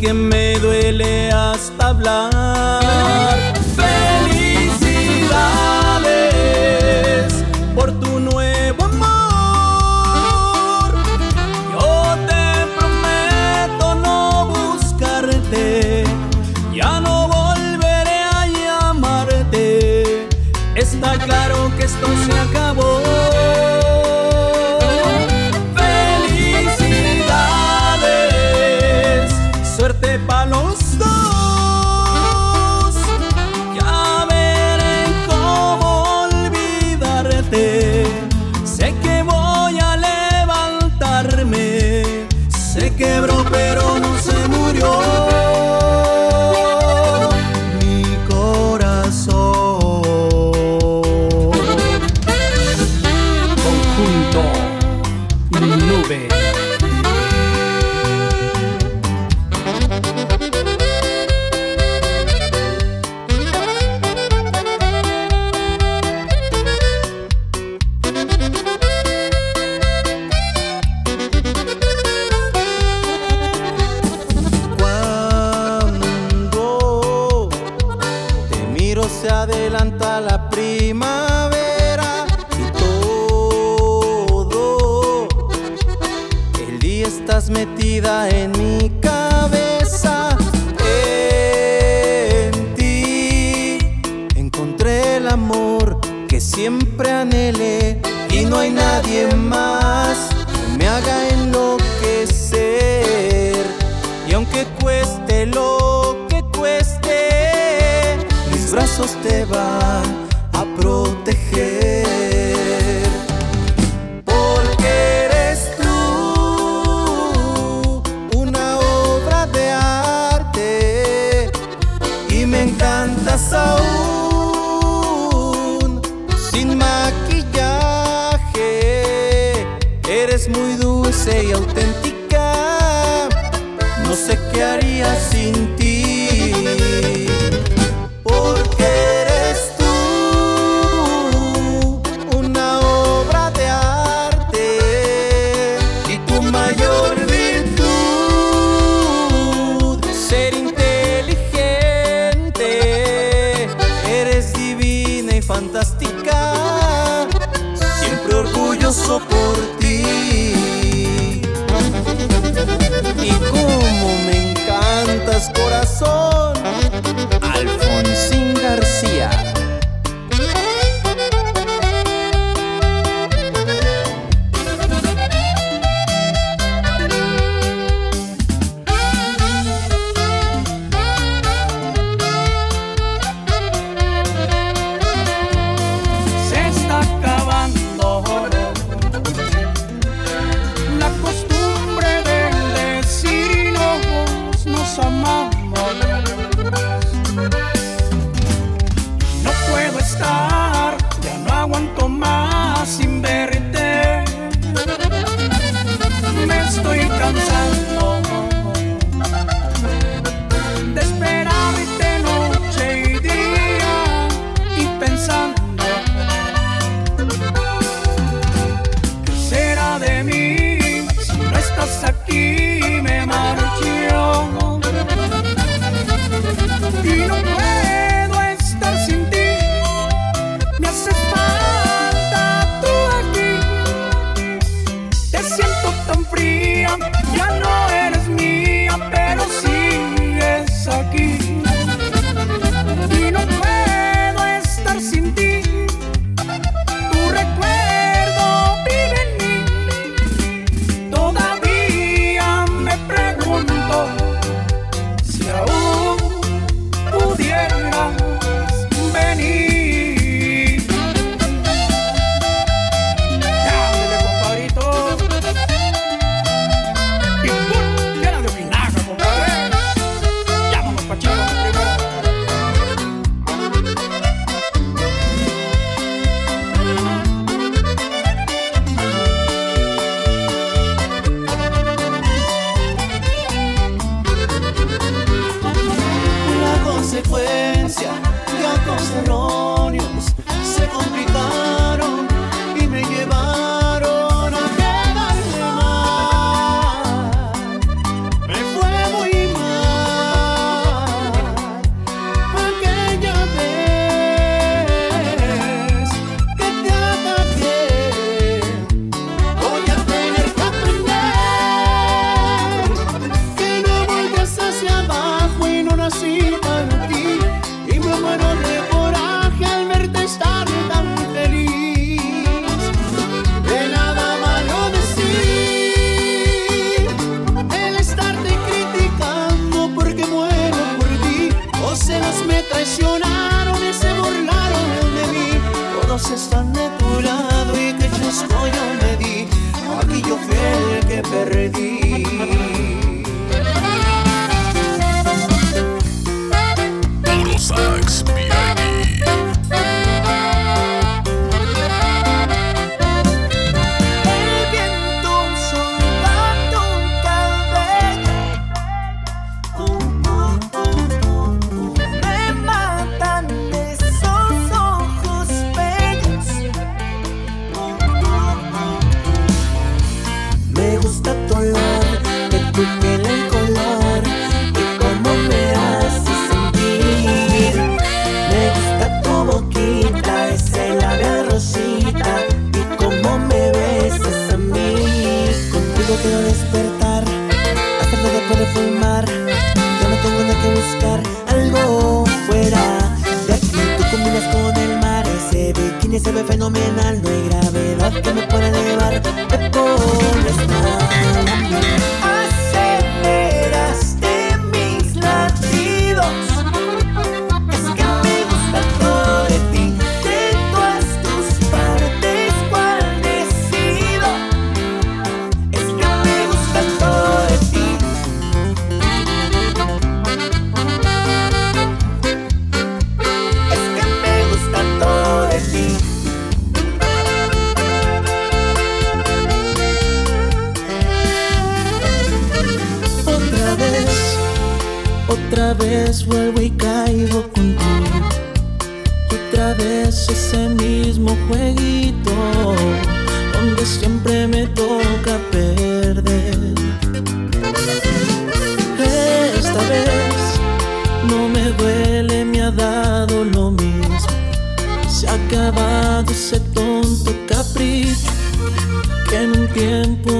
Y aunque me adelanta la primavera y todo el día estás metida en mi cabeza. En ti encontré el amor que siempre anhelé y no hay nadie más que me haga enloquecer. Y aunque cueste lo brazos te van a proteger. Porque eres tú una obra de arte y me encantas aún sin maquillaje. Eres muy dulce y auténtica. No sé qué haría sin ti. Fantástica, siempre orgulloso por ti. Y cómo me encantas, corazón. ese mismo jueguito donde siempre me toca perder. Esta vez no me duele, me ha dado lo mismo. Se ha acabado ese tonto capricho que en un tiempo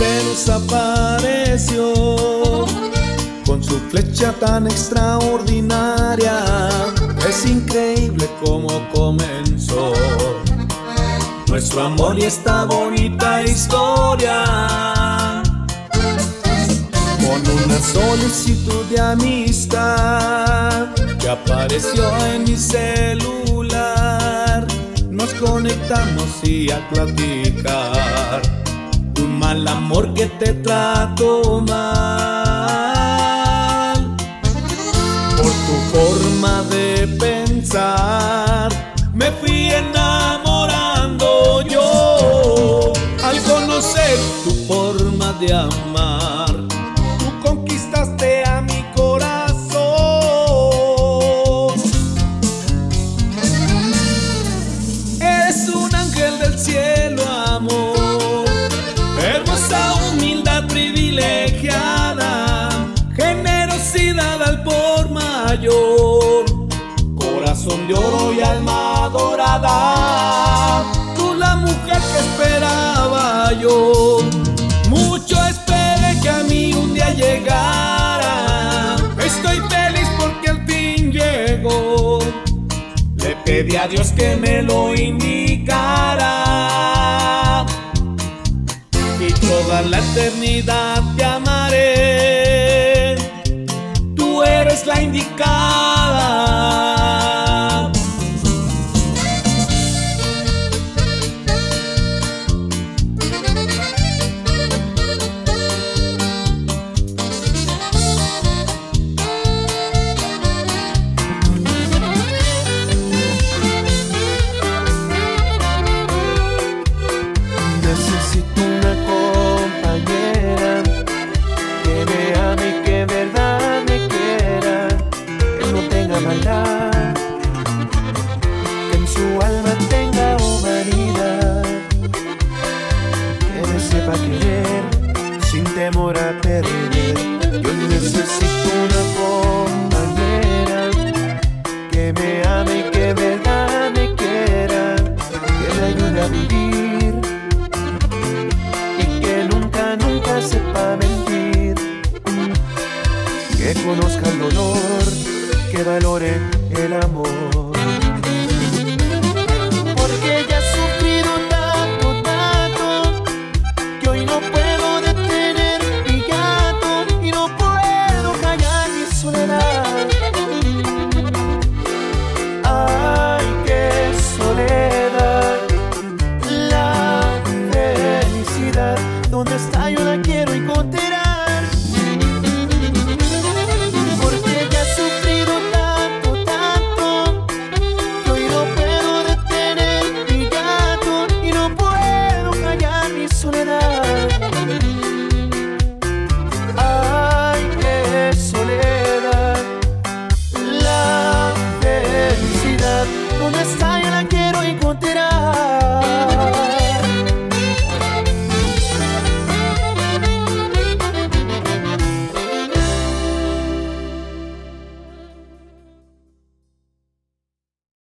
se nos apareció con su flecha tan extraordinaria. Es increíble cómo comenzó nuestro amor y esta bonita historia. Con una solicitud de amistad que apareció en mi celular, nos conectamos y a platicar al amor que te trato mal. Por tu forma de pensar, me fui enamorando yo al conocer tu forma de amar. pedí a Dios que me lo indicara. Y toda la eternidad te. sepa querer sin temor a perder. Yo necesito una compañera que me